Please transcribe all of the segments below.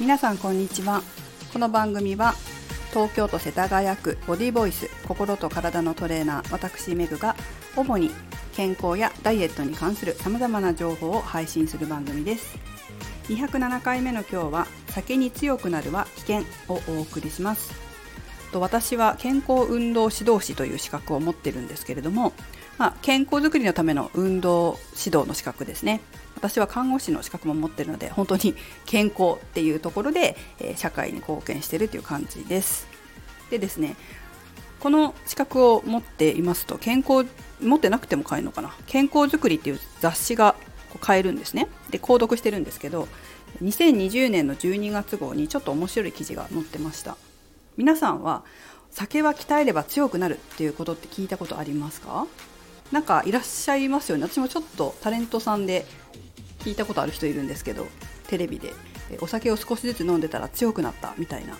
皆さんこんにちは。この番組は東京都世田谷区ボディボイス心と体のトレーナー私メグが主に健康やダイエットに関するさまざまな情報を配信する番組です。207回目の今日は酒に強くなるは危険をお送りします。私は健康運動指導士という資格を持ってるんですけれども、まあ、健康づくりのための運動指導の資格ですね。私は看護師の資格も持ってるので本当に健康っていうところで、えー、社会に貢献してるという感じです。でですねこの資格を持っていますと健康持ってなくても買えるのかな？健康づくりっていう雑誌が買えるんですね。で購読してるんですけど2020年の12月号にちょっと面白い記事が載ってました。皆さんは酒は鍛えれば強くなるっていうことって聞いたことありますか？なんかいらっしゃいますよね。私もちょっとタレントさんで聞いたことある人いるんですけどテレビでお酒を少しずつ飲んでたら強くなったみたいな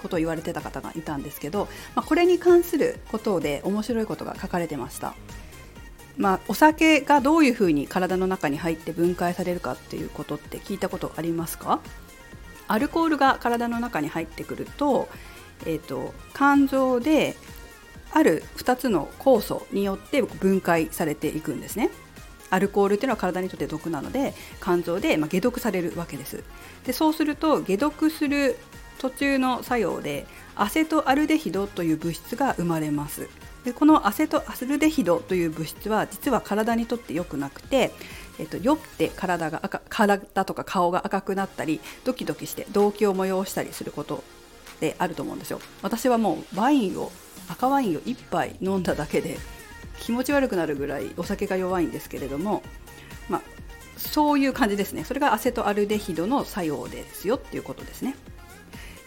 ことを言われてた方がいたんですけど、まあ、これに関することで面白いことが書かれてました。まあ、お酒がどういうふうに体の中に入って分解されるかっていうことって聞いたことありますか？アルコールが体の中に入ってくると,、えーと、肝臓である2つの酵素によって分解されていくんですね。アルコールっていうのは体にとって毒なので肝臓でま解毒されるわけです。でそうすると解毒する途中の作用でアセトアルデヒドという物質が生まれます。でこのアセトアルデヒドという物質は実は体にとって良くなくて、えっと、酔って体が赤体とか顔が赤くなったりドキドキして動悸を催したりすることであると思うんですよ。私はもうワインを赤ワインを1杯飲んだだけで気持ち悪くなるぐらいお酒が弱いんですけれども、まあ、そういう感じですね。それがアセトアルデヒドの作用ですよっていうことですね。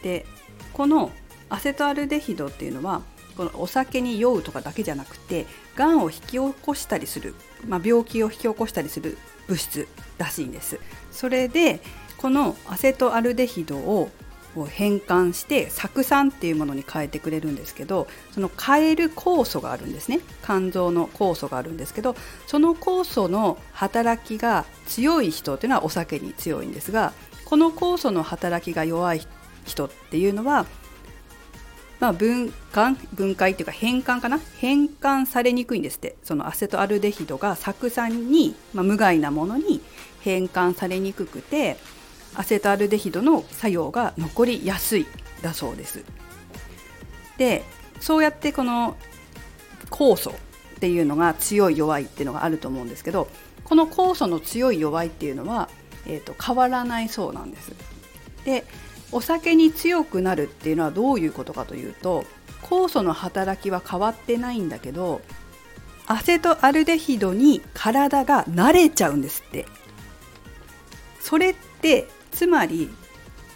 でこのアセトアルデヒドっていうのはこのお酒に酔うとかだけじゃなくてがんを引き起こしたりする、まあ、病気を引き起こしたりする物質らしいんです。それでこのアセトアルデヒドをを変換して酢酸っていうものに変えてくれるんですけどその変える酵素があるんですね。肝臓の酵素があるんですけどその酵素の働きが強い人っていうのはお酒に強いんですがこの酵素の働きが弱い人っていうのはまあ、分解分解っていうか変換かな？変換されにくいんですって。そのアセトアルデヒドが酢酸に、まあ、無害なものに変換されにくくてアセトアルデヒドの作用が残りやすいだそうです。でそうやってこの酵素っていうのが強い弱いっていうのがあると思うんですけどこの酵素の強い弱いっていうのは、えーと変わらないそうなんです。でお酒に強くなるっていうのはどういうことかというと酵素の働きは変わってないんだけどアセトアルデヒドに体が慣れちゃうんですってそれってつまり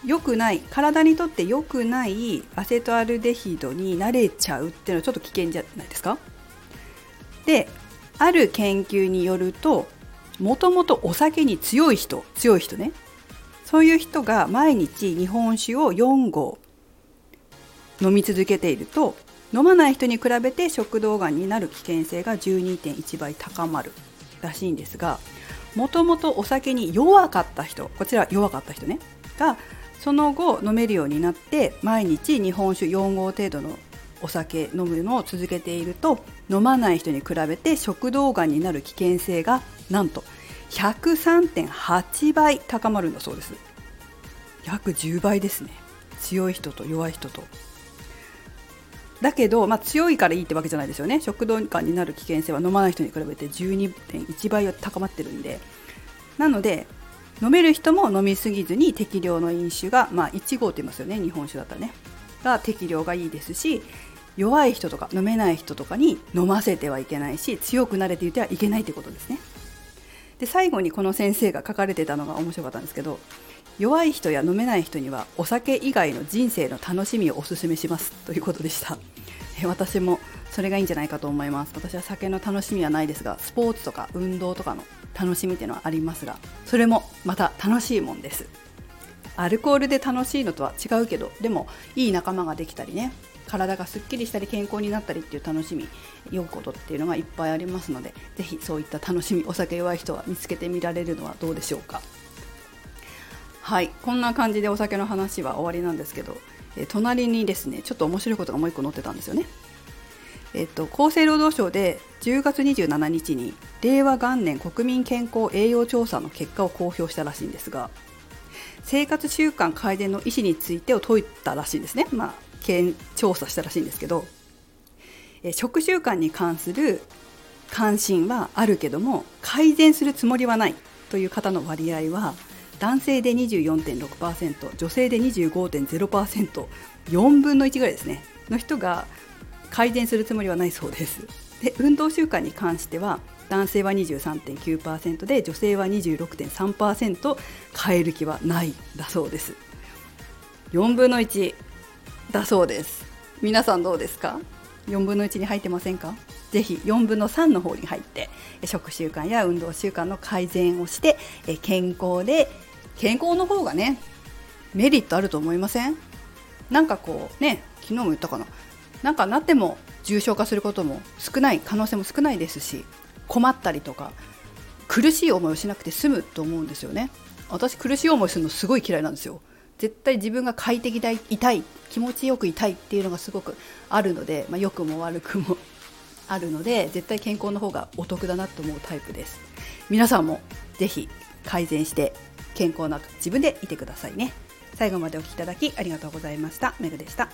良くない体にとって良くないアセトアルデヒドに慣れちゃうっていうのはちょっと危険じゃないですか？である研究によるともともとお酒に強い人強い人ね。そういう人が毎日日本酒を4合飲み続けていると飲まない人に比べて食道がんになる危険性が12.1倍高まるらしいんですがもともとお酒に弱かった人こちら弱かった人ねがその後飲めるようになって毎日日本酒4合程度のお酒飲むのを続けていると飲まない人に比べて食道がんになる危険性がなんと103.8倍高まるんだそうです。約10倍ですね。強い人と弱い人と。だけど、まあ、強いからいいってわけじゃないですよね。食道がんになる危険性は飲まない人に比べて12.1倍は高まってるんで。なので飲める人も飲みすぎずに適量の飲酒が、まあ、1合って言いますよね。日本酒だったらね。が適量がいいですし弱い人とか飲めない人とかに飲ませてはいけないし強くなれていてはいけないってことですね。で最後にこの先生が書かれてたのが面白かったんですけど弱い人や飲めない人にはお酒以外の人生の楽しみをおすすめします。ということでした。私もそれがいいんじゃないかと思います。私は酒の楽しみはないですがスポーツとか運動とかの楽しみっていうのはありますがそれもまた楽しいもんです。アルコールで楽しいのとは違うけどでもいい仲間ができたりね体がすっきりしたり健康になったりっていう楽しみ酔うことっていうのがいっぱいありますので是非そういった楽しみお酒弱い人は見つけてみられるのはどうでしょうか。はいこんな感じでお酒の話は終わりなんですけど、え隣にですねちょっと面白いことがもう一個載ってたんですよね。えっと、厚生労働省で10月27日に令和元年国民健康栄養調査の結果を公表したらしいんですが生活習慣改善の意思についてを問いたらしいんですね、まあ、調査したらしいんですけどえ食習慣に関する関心はあるけども改善するつもりはないという方の割合は男性で24.6%女性で 25.0%4 分の1ぐらいですね。の人が改善するつもりはないそうです。で運動習慣に関しては男性は23.9%で女性は26.3%変える気はないだそうです。4分の1だそうです。皆さんどうですか？4分の1に入ってませんか？ぜひ4分の3の方に入って食習慣や運動習慣の改善をして健康で健康の方がねメリットあると思いません？なんかこうね昨日も言ったかな。なんかなっても重症化することも少ない可能性も少ないですし困ったりとか苦しい思いをしなくて済むと思うんですよね。私苦しい思いするのすごい嫌いなんですよ。絶対自分が快適でいたい気持ちよくいたいっていうのがすごくあるので、まあ、良くも悪くも あるので絶対健康の方がお得だなと思うタイプです。皆さんもぜひ改善して健康な自分でいてくださいね。最後までお聴きいただきありがとうございました。めぐでした。